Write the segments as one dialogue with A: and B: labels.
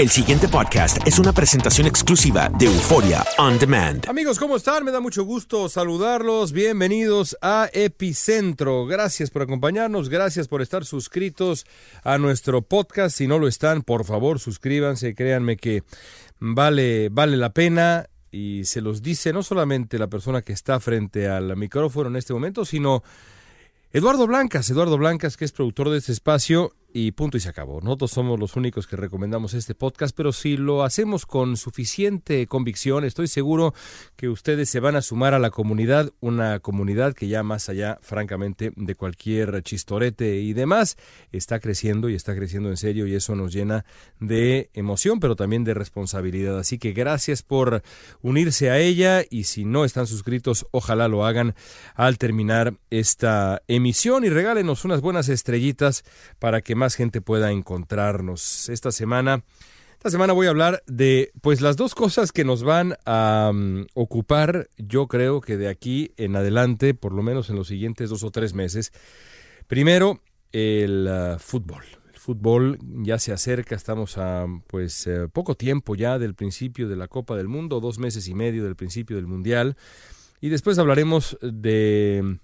A: El siguiente podcast es una presentación exclusiva de Euforia On Demand.
B: Amigos, ¿cómo están? Me da mucho gusto saludarlos. Bienvenidos a Epicentro. Gracias por acompañarnos, gracias por estar suscritos a nuestro podcast. Si no lo están, por favor, suscríbanse. Créanme que vale, vale la pena y se los dice no solamente la persona que está frente al micrófono en este momento, sino Eduardo Blancas, Eduardo Blancas, que es productor de este espacio, y punto y se acabó. Nosotros somos los únicos que recomendamos este podcast, pero si lo hacemos con suficiente convicción, estoy seguro que ustedes se van a sumar a la comunidad, una comunidad que ya más allá, francamente, de cualquier chistorete y demás, está creciendo y está creciendo en serio y eso nos llena de emoción, pero también de responsabilidad. Así que gracias por unirse a ella y si no están suscritos, ojalá lo hagan al terminar esta emisión y regálenos unas buenas estrellitas para que más gente pueda encontrarnos. Esta semana, esta semana voy a hablar de pues las dos cosas que nos van a um, ocupar, yo creo que de aquí en adelante, por lo menos en los siguientes dos o tres meses. Primero, el uh, fútbol. El fútbol ya se acerca, estamos a pues eh, poco tiempo ya del principio de la Copa del Mundo, dos meses y medio del principio del Mundial. Y después hablaremos de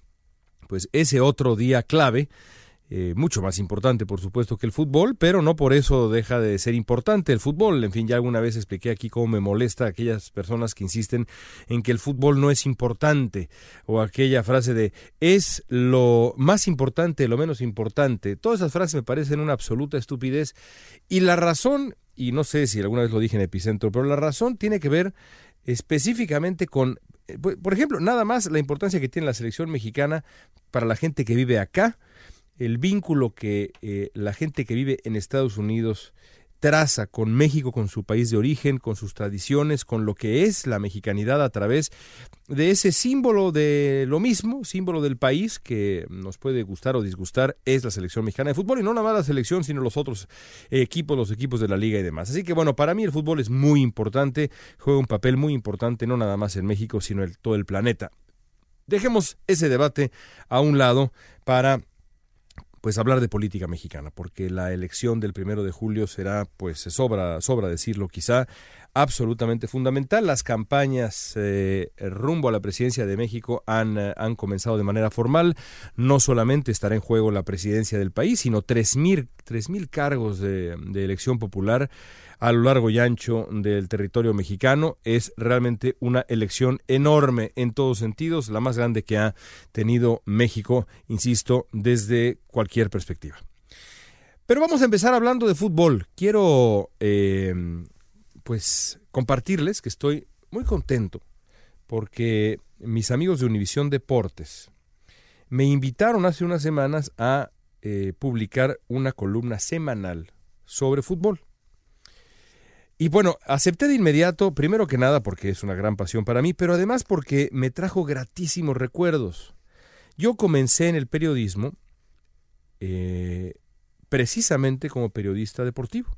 B: pues ese otro día clave eh, mucho más importante, por supuesto, que el fútbol, pero no por eso deja de ser importante el fútbol. En fin, ya alguna vez expliqué aquí cómo me molesta aquellas personas que insisten en que el fútbol no es importante, o aquella frase de es lo más importante, lo menos importante. Todas esas frases me parecen una absoluta estupidez. Y la razón, y no sé si alguna vez lo dije en Epicentro, pero la razón tiene que ver específicamente con, eh, por ejemplo, nada más la importancia que tiene la selección mexicana para la gente que vive acá, el vínculo que eh, la gente que vive en Estados Unidos traza con México, con su país de origen, con sus tradiciones, con lo que es la mexicanidad a través de ese símbolo de lo mismo, símbolo del país que nos puede gustar o disgustar, es la selección mexicana de fútbol y no nada más la selección, sino los otros equipos, los equipos de la liga y demás. Así que bueno, para mí el fútbol es muy importante, juega un papel muy importante no nada más en México, sino en todo el planeta. Dejemos ese debate a un lado para pues hablar de política mexicana, porque la elección del primero de julio será, pues sobra, sobra decirlo quizá, absolutamente fundamental. Las campañas eh, rumbo a la presidencia de México han, eh, han, comenzado de manera formal. No solamente estará en juego la presidencia del país, sino tres mil cargos de, de elección popular a lo largo y ancho del territorio mexicano. Es realmente una elección enorme en todos sentidos, la más grande que ha tenido México, insisto, desde cualquier perspectiva. Pero vamos a empezar hablando de fútbol. Quiero, eh, pues, compartirles que estoy muy contento porque mis amigos de Univisión Deportes me invitaron hace unas semanas a eh, publicar una columna semanal sobre fútbol. Y bueno, acepté de inmediato, primero que nada porque es una gran pasión para mí, pero además porque me trajo gratísimos recuerdos. Yo comencé en el periodismo eh, precisamente como periodista deportivo.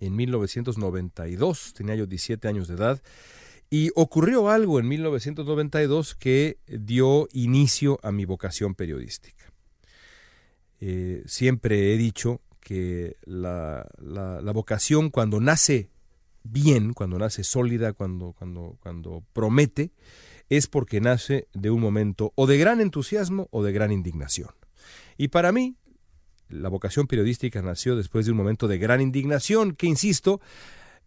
B: En 1992, tenía yo 17 años de edad, y ocurrió algo en 1992 que dio inicio a mi vocación periodística. Eh, siempre he dicho que la, vocación cuando nace bien, cuando nace sólida, cuando, cuando, cuando promete, es porque nace de un momento o de gran entusiasmo o de gran indignación. Y para mí, la vocación periodística nació después de un momento de gran indignación que, insisto,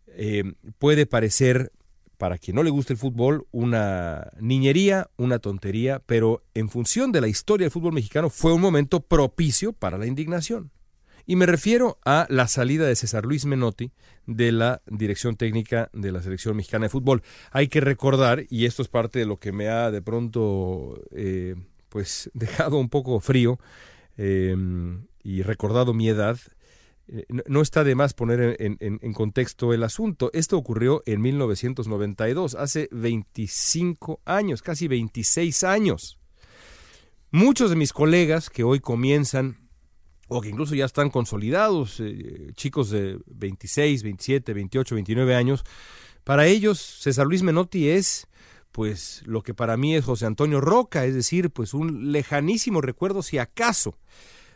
B: eh, puede parecer para quien no le guste el fútbol, una niñería, una tontería, pero en función de la historia del fútbol mexicano fue un momento propicio para la indignación. Y me refiero a la salida de César Luis Menotti de la dirección técnica de la selección mexicana de fútbol. Hay que recordar, y esto es parte de lo que me ha de pronto eh, pues dejado un poco frío eh, y recordado mi edad, eh, no está de más poner en, contexto el asunto. Esto ocurrió en 1992, hace 25 años, casi 26 años. Muchos de mis colegas que hoy comienzan, o que incluso ya están consolidados, eh, chicos de 26, 27, 28, 29 años, para ellos César Luis Menotti es pues lo que para mí es José Antonio Roca, es decir, pues un lejanísimo recuerdo si acaso.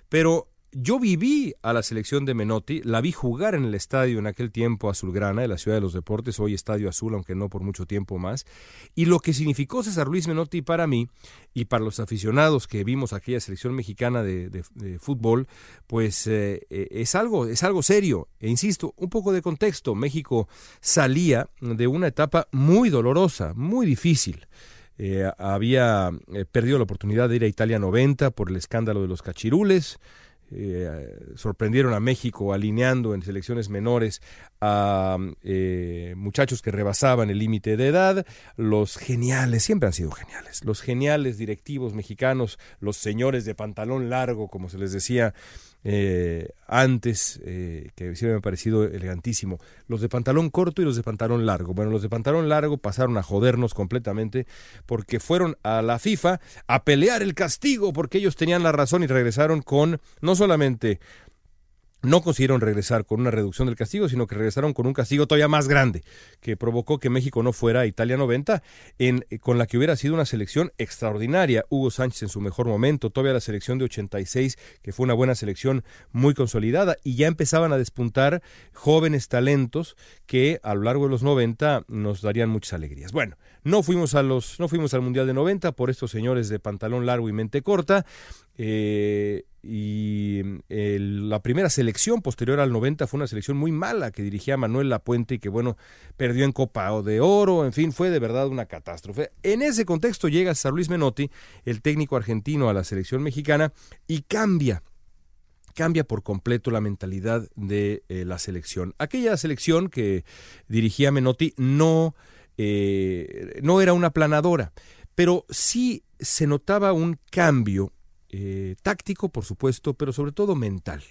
B: Pero yo viví a la selección de Menotti, la vi jugar en el estadio en aquel tiempo azulgrana, de la Ciudad de los Deportes, hoy Estadio Azul, aunque no por mucho tiempo más, y lo que significó César Luis Menotti para mí y para los aficionados que vimos aquella selección mexicana de, fútbol, pues eh, eh, es, algo, es algo serio. E insisto, un poco de contexto, México salía de una etapa muy dolorosa, muy difícil. Eh, había perdido la oportunidad de ir a Italia 90 por el escándalo de los cachirules, eh, sorprendieron a México alineando en selecciones menores a eh, muchachos que rebasaban el límite de edad, los geniales, siempre han sido geniales, los geniales directivos mexicanos, los señores de pantalón largo, como se les decía eh, antes, eh, que siempre me ha parecido elegantísimo, los de pantalón corto y los de pantalón largo. Bueno, los de pantalón largo pasaron a jodernos completamente porque fueron a la FIFA a pelear el castigo porque ellos tenían la razón y regresaron con no solamente no consiguieron regresar con una reducción del castigo, sino que regresaron con un castigo todavía más grande, que provocó que México no fuera Italia 90, en, eh, con la que hubiera sido una selección extraordinaria. Hugo Sánchez en su mejor momento, todavía la selección de 86, que fue una buena selección muy consolidada, y ya empezaban a despuntar jóvenes talentos que a lo largo de los 90 nos darían muchas alegrías. Bueno, no fuimos, a los, no fuimos al Mundial de 90 por estos señores de pantalón largo y mente corta. Eh, y la primera selección posterior al 90 fue una selección muy mala que dirigía Manuel Lapuente y que bueno, perdió en Copa de Oro, en fin, fue de verdad una catástrofe. En ese contexto llega San Luis Menotti, el técnico argentino a la selección mexicana y cambia cambia por completo la mentalidad de eh, la selección. Aquella selección que dirigía Menotti no eh, no era una planadora, pero sí se notaba un cambio eh, táctico, por supuesto, pero sobre todo mental.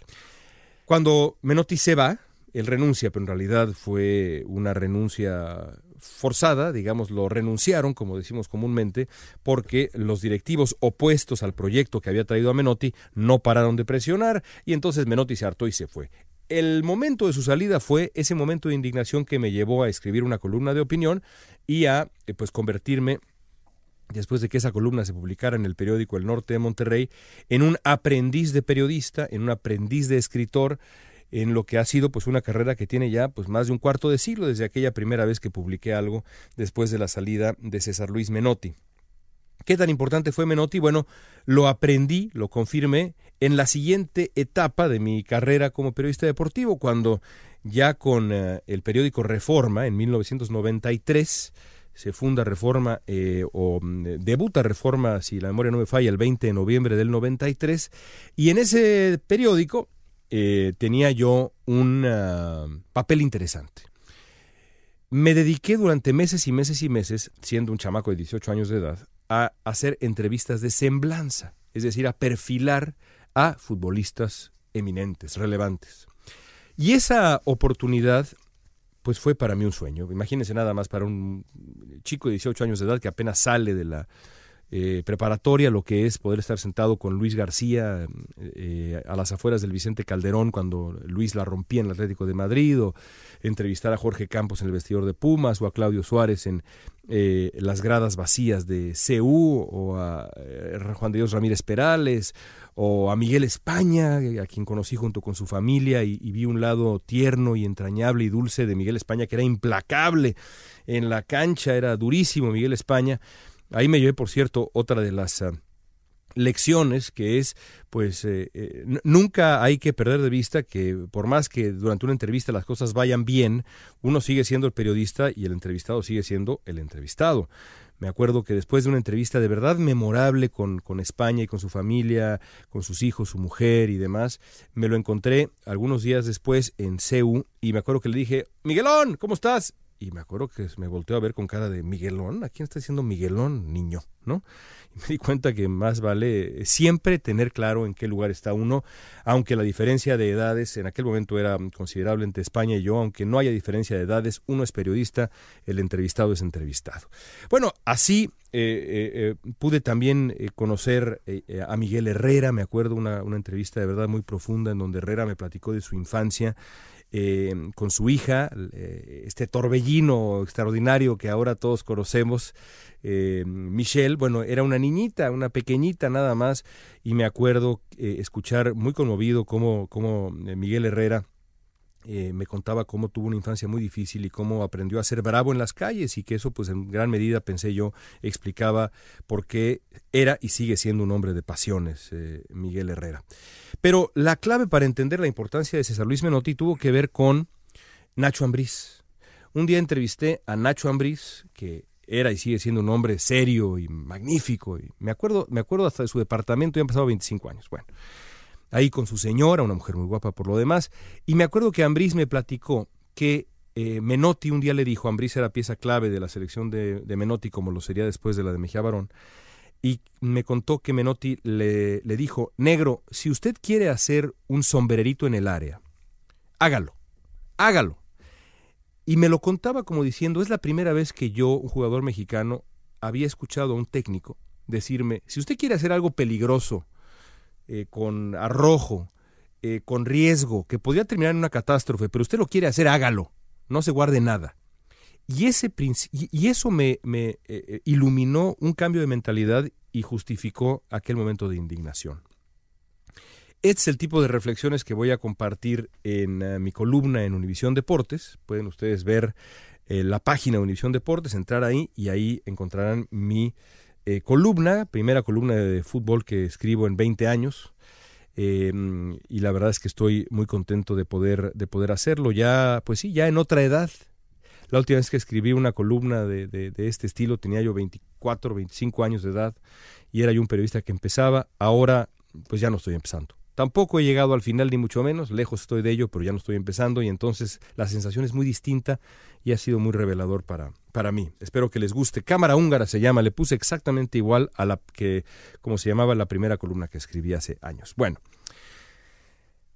B: Cuando Menotti se va, él renuncia, pero en realidad fue una renuncia forzada, digamos, lo renunciaron, como decimos comúnmente, porque los directivos opuestos al proyecto que había traído a Menotti no pararon de presionar y entonces Menotti se hartó y se fue el momento de su salida fue ese momento de indignación que me llevó a escribir una columna de opinión y a eh, pues convertirme después de que esa columna se publicara en el periódico El Norte de Monterrey, en un aprendiz de periodista, en un aprendiz de escritor, en lo que ha sido pues una carrera que tiene ya pues más de un cuarto de siglo desde aquella primera vez que publiqué algo después de la salida de César Luis Menotti. ¿Qué tan importante fue Menotti? Bueno, lo aprendí, lo confirmé en la siguiente etapa de mi carrera como periodista deportivo, cuando ya con eh, el periódico Reforma en 1993 se funda Reforma eh, o mm, debuta Reforma, si la memoria no me falla, el 20 de noviembre del 93 y en ese periódico eh, tenía yo un ah, papel interesante. Me dediqué durante meses y meses y meses, siendo un chamaco de 18 años de edad, a hacer entrevistas de semblanza, es decir, a perfilar a futbolistas eminentes, relevantes. Y esa oportunidad, pues fue para mí un sueño. Imagínense nada más para un chico de 18 años de edad que apenas sale de la eh, preparatoria, lo que es poder estar sentado con Luis García eh, a las afueras del Vicente Calderón cuando Luis la rompía en el Atlético de Madrid, o entrevistar a Jorge Campos en el vestidor de Pumas, o a Claudio Suárez en eh, las gradas vacías de CU, o a Juan de Dios Ramírez Perales, o a Miguel España, a quien conocí junto con su familia y, y vi un lado tierno y entrañable y dulce de Miguel España, que era implacable en la cancha, era durísimo Miguel España. Ahí me llevé, por cierto, otra de las ah, lecciones que es, pues, eh, eh, nunca hay que perder de vista que por más que durante una entrevista las cosas vayan bien, uno sigue siendo el periodista y el entrevistado sigue siendo el entrevistado. Me acuerdo que después de una entrevista de verdad memorable con, con España y con su familia, con sus hijos, su mujer y demás, me lo encontré algunos días después en CEU y me acuerdo que le dije, Miguelón, ¿cómo estás? Y me acuerdo que me volteó a ver con cara de Miguelón, ¿a quién está diciendo Miguelón, niño? ¿no? Y me di cuenta que más vale siempre tener claro en qué lugar está uno, aunque la diferencia de edades en aquel momento era considerable entre España y yo, aunque no haya diferencia de edades, uno es periodista, el entrevistado es entrevistado. Bueno, así eh, eh, eh, pude también conocer a Miguel Herrera, me acuerdo una, una entrevista de verdad muy profunda en donde Herrera me platicó de su infancia eh, con su hija, eh, este torbellino extraordinario que ahora todos conocemos, eh, Michelle, bueno, era una niñita, una pequeñita nada más, y me acuerdo escuchar muy conmovido cómo, cómo Miguel Herrera eh, me contaba cómo tuvo una infancia muy difícil y cómo aprendió a ser bravo en las calles y que eso pues en gran medida pensé yo explicaba por qué era y sigue siendo un hombre de pasiones eh, Miguel Herrera. Pero la clave para entender la importancia de César Luis Menotti tuvo que ver con Nacho Ambriz. Un día entrevisté a Nacho Ambriz, que era y sigue siendo un hombre serio y magnífico. Y me acuerdo, me acuerdo hasta de su departamento, ya han pasado 25 años. Bueno, ahí con su señora, una mujer muy guapa por lo demás. Y me acuerdo que Ambriz me platicó que eh, Menotti un día le dijo, Ambriz era pieza clave de la selección de, Menotti, como lo sería después de la de Mejía Barón, y me contó que Menotti le, le dijo, negro, si usted quiere hacer un sombrerito en el área, hágalo, hágalo. Y me lo contaba como diciendo, es la primera vez que yo, un jugador mexicano, había escuchado a un técnico decirme, si usted quiere hacer algo peligroso eh, con arrojo, eh, con riesgo, que podría terminar en una catástrofe, pero usted lo quiere hacer, hágalo, no se guarde nada. Y, ese y eso me, eh, iluminó un cambio de mentalidad y justificó aquel momento de indignación. Este es el tipo de reflexiones que voy a compartir en mi columna en Univisión Deportes. Pueden ustedes ver la página de Univisión Deportes, entrar ahí y ahí encontrarán mi eh, columna, primera columna de fútbol que escribo en 20 años. Em, y la verdad es que estoy muy contento de poder, de poder hacerlo. Ya, pues sí, ya en otra edad. La última vez que escribí una columna de, de, este estilo tenía yo 24, 25 años de edad y era yo un periodista que empezaba. Ahora, pues ya no estoy empezando. Tampoco he llegado al final ni mucho menos, lejos estoy de ello, pero ya no estoy empezando y entonces la sensación es muy distinta y ha sido muy revelador para, para mí. Espero que les guste. Cámara húngara se llama, le puse exactamente igual a la que, como se llamaba la primera columna que escribí hace años. Bueno,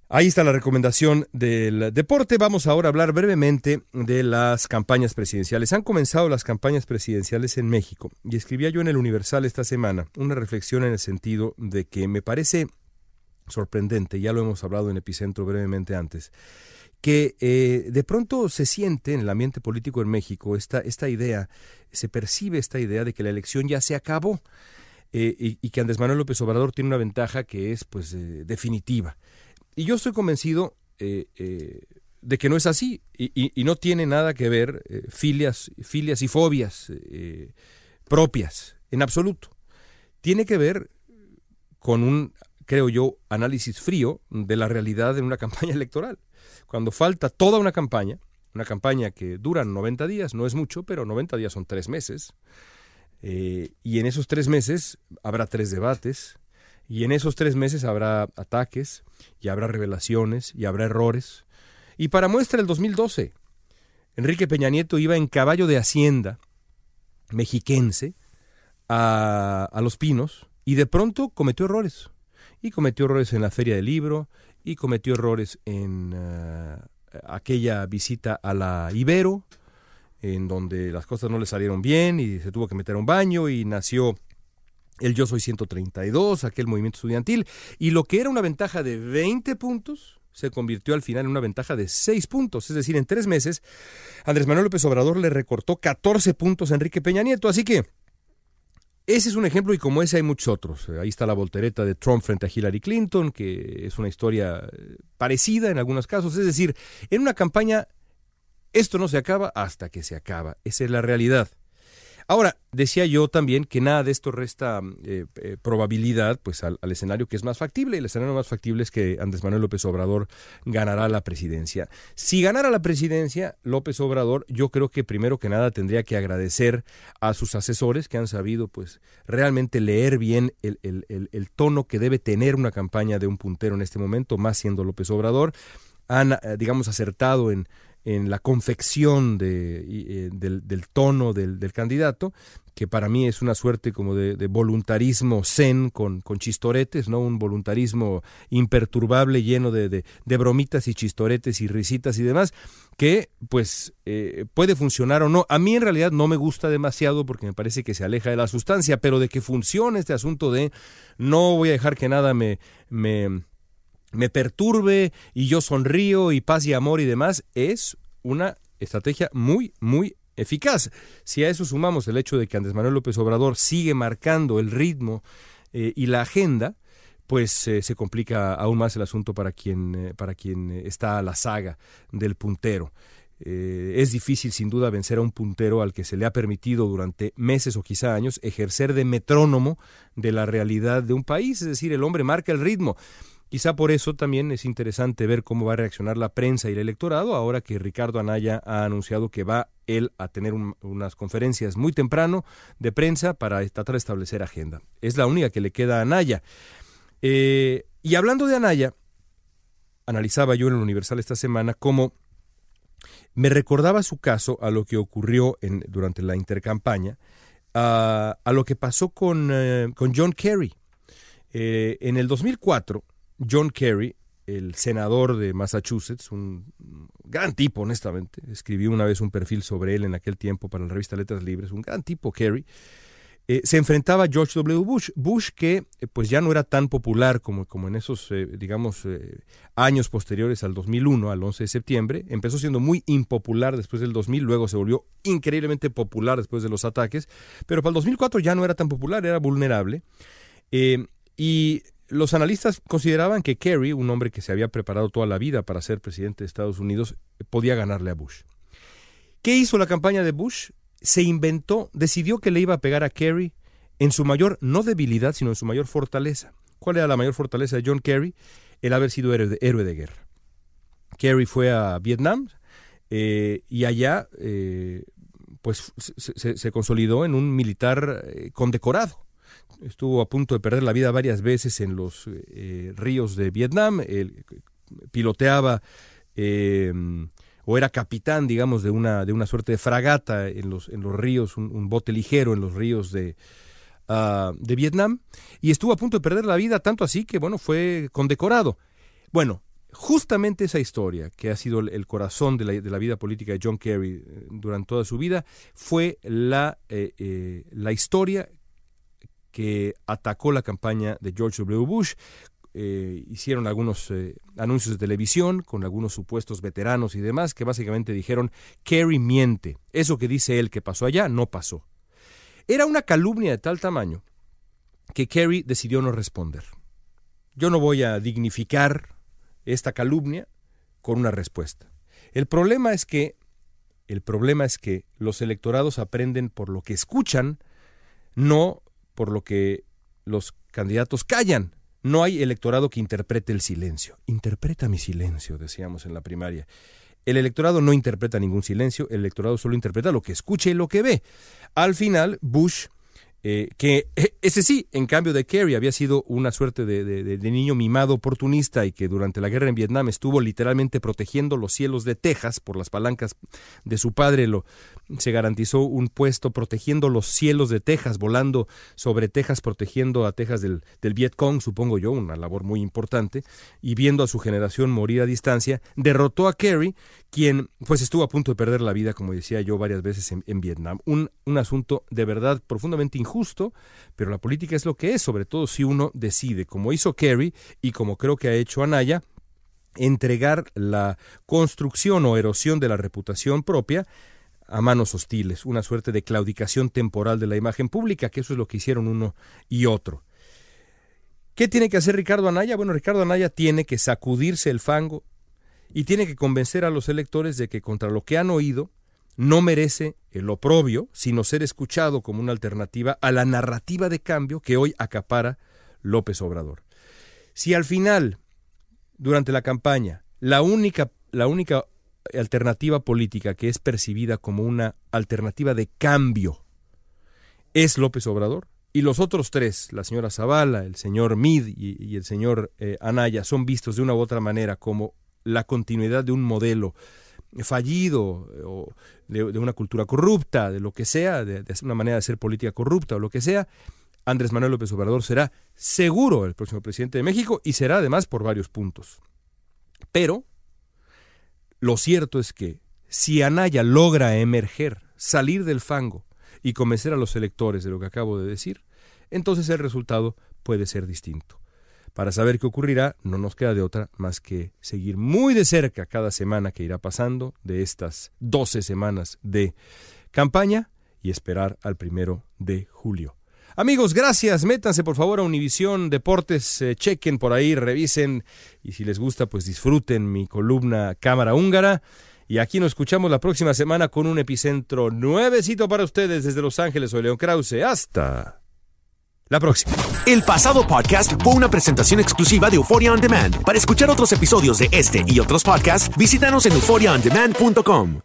B: ahí está la recomendación del deporte. Vamos ahora a hablar brevemente de las campañas presidenciales. Han comenzado las campañas presidenciales en México y escribía yo en el Universal esta semana una reflexión en el sentido de que me parece sorprendente, ya lo hemos hablado en Epicentro brevemente antes, que eh, de pronto se siente en el ambiente político en México esta, esta idea, se percibe esta idea de que la elección ya se acabó eh, y, que Andrés Manuel López Obrador tiene una ventaja que es pues eh, definitiva. Y yo estoy convencido de que no es así y, y no tiene nada que ver filias, filias y fobias propias, en absoluto. Tiene que ver con un creo yo, análisis frío de la realidad en una campaña electoral. Cuando falta toda una campaña, una campaña que dura 90 días, no es mucho, pero 90 días son tres meses, eh, y en esos tres meses habrá tres debates, y en esos tres meses habrá ataques, y habrá revelaciones, y habrá errores. Y para muestra el 2012, Enrique Peña Nieto iba en caballo de hacienda mexiquense a, a Los Pinos y de pronto cometió errores. Y cometió errores en la feria del libro, y cometió errores en eh, aquella visita a la Ibero, en donde las cosas no le salieron bien y se tuvo que meter a un baño y nació el Yo Soy 132, aquel movimiento estudiantil, y lo que era una ventaja de 20 puntos se convirtió al final en una ventaja de 6 puntos, es decir, en tres meses Andrés Manuel López Obrador le recortó 14 puntos a Enrique Peña Nieto, así que ese es un ejemplo y como ese hay muchos otros. Ahí está la voltereta de Trump frente a Hillary Clinton, que es una historia eh, parecida en algunos casos. Es decir, en una campaña esto no se acaba hasta que se acaba. Esa es la realidad. Ahora, decía yo también que nada de esto resta eh, eh, probabilidad pues al, escenario que es más factible. El escenario más factible es que Andrés Manuel López Obrador ganará la presidencia. Si ganara la presidencia, López Obrador, yo creo que primero que nada tendría que agradecer a sus asesores que han sabido pues realmente leer bien el, el tono que debe tener una campaña de un puntero en este momento, más siendo López Obrador han, eh, digamos, acertado en en la confección de, eh, del, tono del, candidato, que para mí es una suerte como de, voluntarismo zen con, chistoretes, ¿no? Un voluntarismo imperturbable, lleno de, bromitas y chistoretes y risitas y demás, que pues eh, puede funcionar o no. A mí en realidad no me gusta demasiado porque me parece que se aleja de la sustancia, pero de que funcione este asunto de no voy a dejar que nada me, me me perturbe y yo sonrío y paz y amor y demás, es una estrategia muy, muy eficaz. Si a eso sumamos el hecho de que Andrés Manuel López Obrador sigue marcando el ritmo eh, y la agenda, pues eh, se complica aún más el asunto para quien, eh, para quien está a la saga del puntero. es difícil sin duda vencer a un puntero al que se le ha permitido durante meses o quizá años ejercer de metrónomo de la realidad de un país, es decir, el hombre marca el ritmo. Quizá por eso también es interesante ver cómo va a reaccionar la prensa y el electorado ahora que Ricardo Anaya ha anunciado que va él a tener unas conferencias muy temprano de prensa para tratar de establecer agenda. Es la única que le queda a Anaya. Eh, y hablando de Anaya, analizaba yo en el Universal esta semana cómo me recordaba su caso a lo que ocurrió en, durante la intercampaña, a, lo que pasó con, eh, John Kerry. Eh, en el 2004, John Kerry, el senador de Massachusetts, un gran tipo, honestamente, escribió una vez un perfil sobre él en aquel tiempo para la revista Letras Libres, un gran tipo, Kerry, eh, se enfrentaba a George W. Bush, Bush que eh, pues ya no era tan popular como, como en esos, eh, digamos, años posteriores al 2001, al 11 de septiembre, empezó siendo muy impopular después del 2000, luego se volvió increíblemente popular después de los ataques, pero para el 2004 ya no era tan popular, era vulnerable, y los analistas consideraban que Kerry, un hombre que se había preparado toda la vida para ser presidente de Estados Unidos, podía ganarle a Bush. ¿Qué hizo la campaña de Bush? Se inventó, decidió que le iba a pegar a Kerry en su mayor, no debilidad, sino en su mayor fortaleza. ¿Cuál era la mayor fortaleza de John Kerry? El haber sido héroe de, guerra. Kerry fue a Vietnam eh, y allá eh, pues se, consolidó en un militar eh, condecorado estuvo a punto de perder la vida varias veces en los eh, ríos de Vietnam, él piloteaba eh, o era capitán, digamos, de una, de una suerte de fragata en los, en los ríos, un, bote ligero en los ríos de, ah, de Vietnam, y estuvo a punto de perder la vida, tanto así que, bueno, fue condecorado. Bueno, justamente esa historia, que ha sido el corazón de la, de la, vida política de John Kerry eh, durante toda su vida, fue la, la historia que atacó la campaña de George W. Bush. Eh, hicieron algunos eh, anuncios de televisión con algunos supuestos veteranos y demás que básicamente dijeron, Kerry miente, eso que dice él que pasó allá no pasó. Era una calumnia de tal tamaño que Kerry decidió no responder. Yo no voy a dignificar esta calumnia con una respuesta. El problema es que el problema es que los electorados aprenden por lo que escuchan, no por lo que los candidatos callan. no hay electorado que interprete el silencio. Interpreta mi silencio, decíamos en la primaria. El electorado no interpreta ningún silencio, el electorado solo interpreta lo que escucha y lo que ve. Al final, Bush eh, que eh, ese sí, en cambio de Kerry, había sido una suerte de, niño mimado oportunista y que durante la guerra en Vietnam estuvo literalmente protegiendo los cielos de Texas por las palancas de su padre, lo, se garantizó un puesto protegiendo los cielos de Texas, volando sobre Texas, protegiendo a Texas del, del Vietcong, supongo yo, una labor muy importante, y viendo a su generación morir a distancia, derrotó a Kerry, quien pues estuvo a punto de perder la vida, como decía yo varias veces en, Vietnam. Un, un asunto de verdad profundamente justo, pero la política es lo que es, sobre todo si uno decide, como hizo Kerry y como creo que ha hecho Anaya, entregar la construcción o erosión de la reputación propia a manos hostiles, una suerte de claudicación temporal de la imagen pública, que eso es lo que hicieron uno y otro. ¿Qué tiene que hacer Ricardo Anaya? Bueno, Ricardo Anaya tiene que sacudirse el fango y tiene que convencer a los electores de que contra lo que han oído, no merece el oprobio, sino ser escuchado como una alternativa a la narrativa de cambio que hoy acapara López Obrador. Si al final, durante la campaña, la única, la única alternativa política que es percibida como una alternativa de cambio es López Obrador, y los otros tres, la señora Zavala, el señor Mid y, el señor eh, Anaya, son vistos de una u otra manera como la continuidad de un modelo fallido o de, una cultura corrupta, de lo que sea, de, una manera de hacer política corrupta o lo que sea, Andrés Manuel López Obrador será seguro el próximo presidente de México y será además por varios puntos. Pero lo cierto es que si Anaya logra emerger, salir del fango y convencer a los electores de lo que acabo de decir, entonces el resultado puede ser distinto. Para saber qué ocurrirá, no nos queda de otra más que seguir muy de cerca cada semana que irá pasando de estas 12 semanas de campaña y esperar al primero de julio. Amigos, gracias. Métanse por favor a Univisión Deportes, eh, chequen por ahí, revisen y si les gusta, pues disfruten mi columna Cámara Húngara. Y aquí nos escuchamos la próxima semana con un epicentro nuevecito para ustedes desde Los Ángeles. Soy León Krause. Hasta la próxima.
A: El pasado podcast fue una presentación exclusiva de Euphoria On Demand. Para escuchar otros episodios de este y otros podcasts, visítanos en euphoriaondemand.com.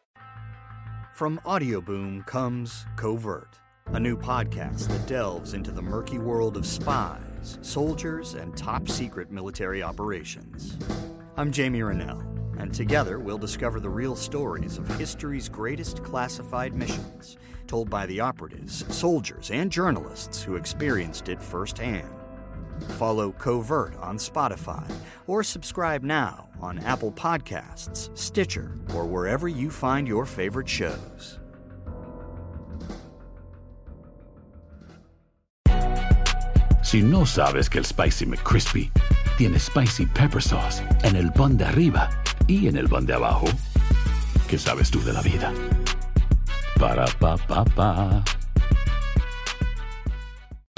C: From Audioboom comes Covert, a new podcast that delves into the murky world of spies, soldiers, and top secret military operations. I'm Jamie Rennell, and together we'll discover the real stories of history's greatest classified missions told by the operatives, soldiers, and journalists who experienced it firsthand. Follow Covert on Spotify or subscribe now on Apple Podcasts, Stitcher, or wherever you find your favorite shows.
D: Si no sabes que el Spicy McCrispy tiene Spicy Pepper Sauce en el pan de arriba y en el pan de abajo, ¿qué sabes tú de la vida? Para pa pa pa.